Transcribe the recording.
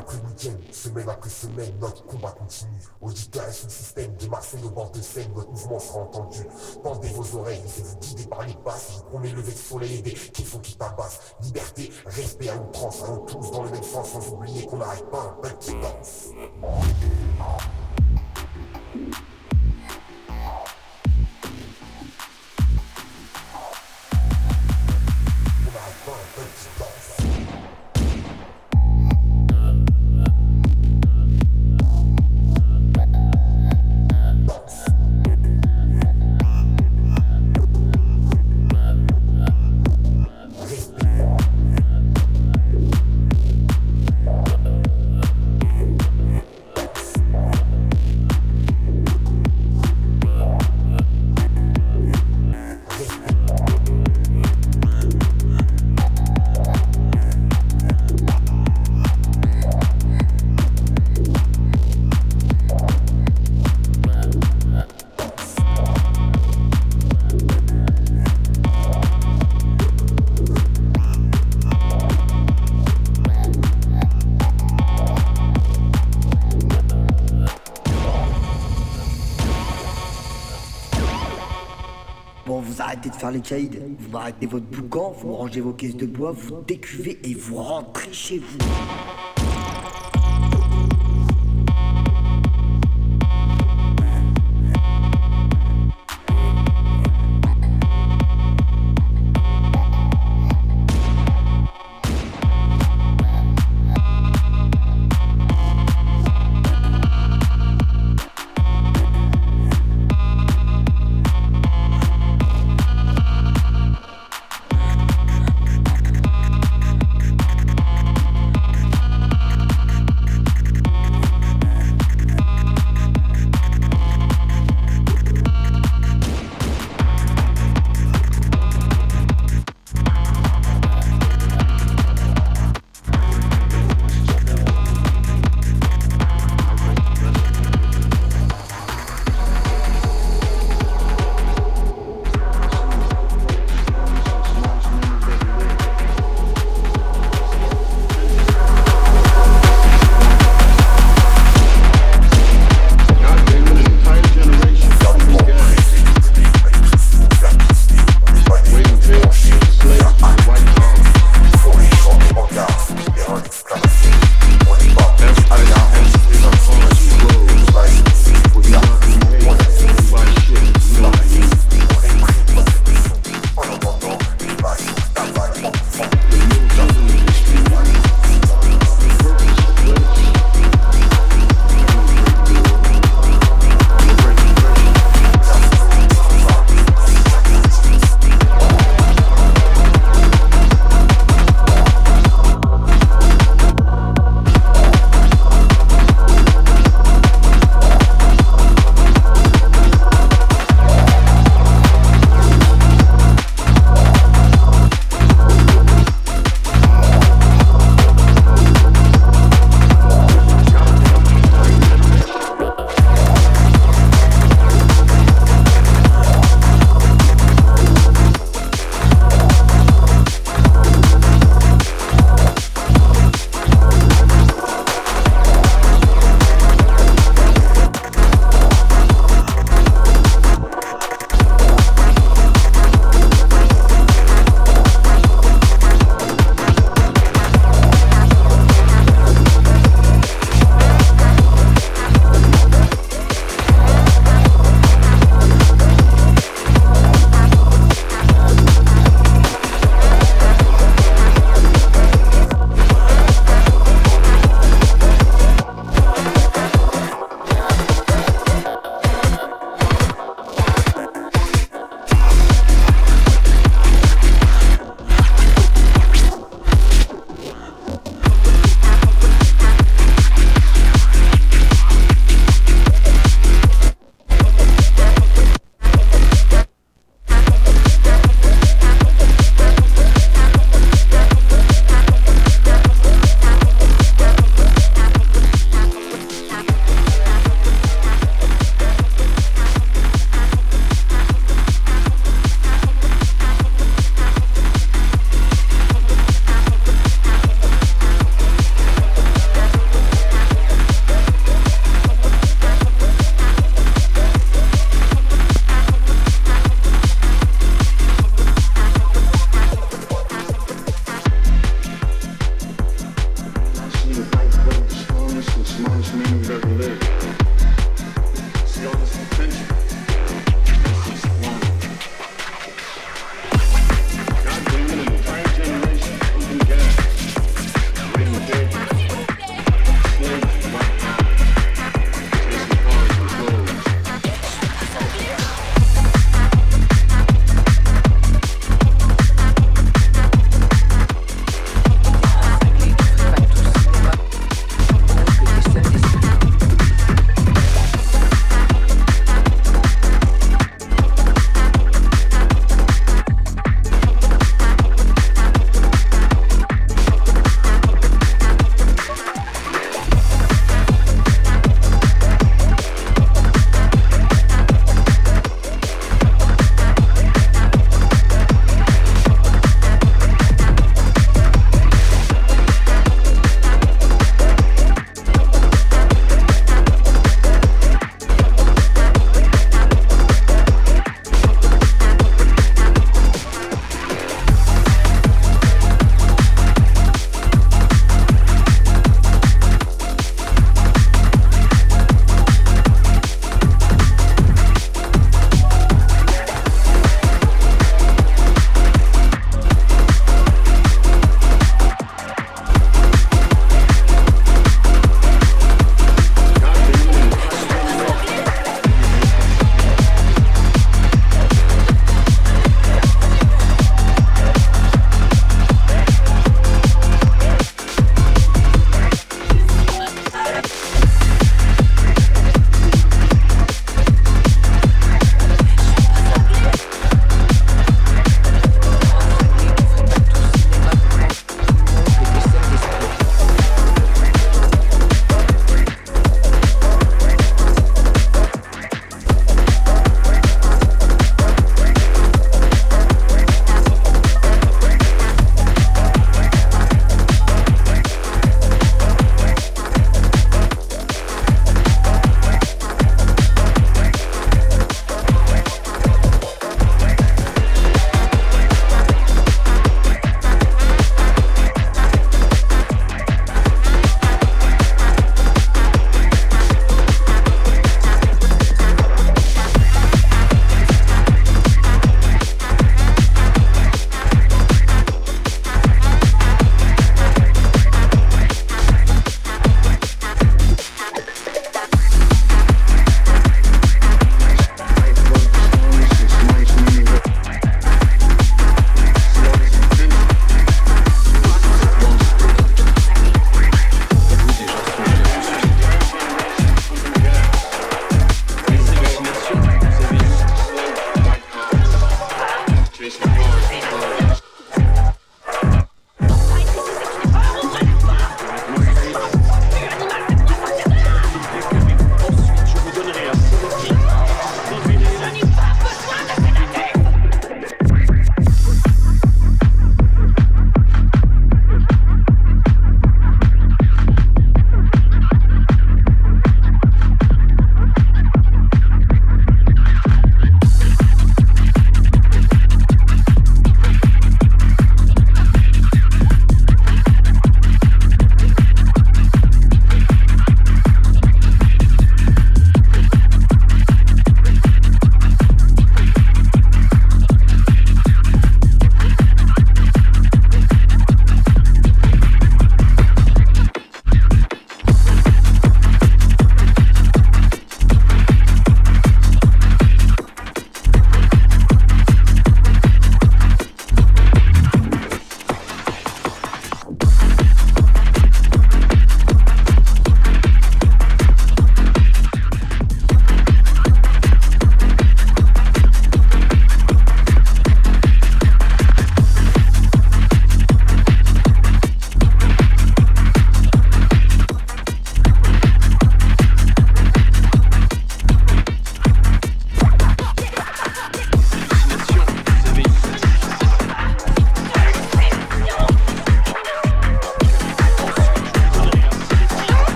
après week-end, semaine après semaine, notre combat continue. Auditeurs et sous le système, de Marseille au bord de Seine, notre mouvement sera entendu. Tendez vos oreilles, laissez-vous guider par les basses, vous prenez le de soleil et des sont qui tabassent. Liberté, respect à outrance, allons tous dans le même sens, sans oublier qu'on n'arrête pas un petit danse. De faire les caïds, vous arrêtez votre boucan, vous rangez vos caisses de bois, vous décuvez et vous rentrez chez vous.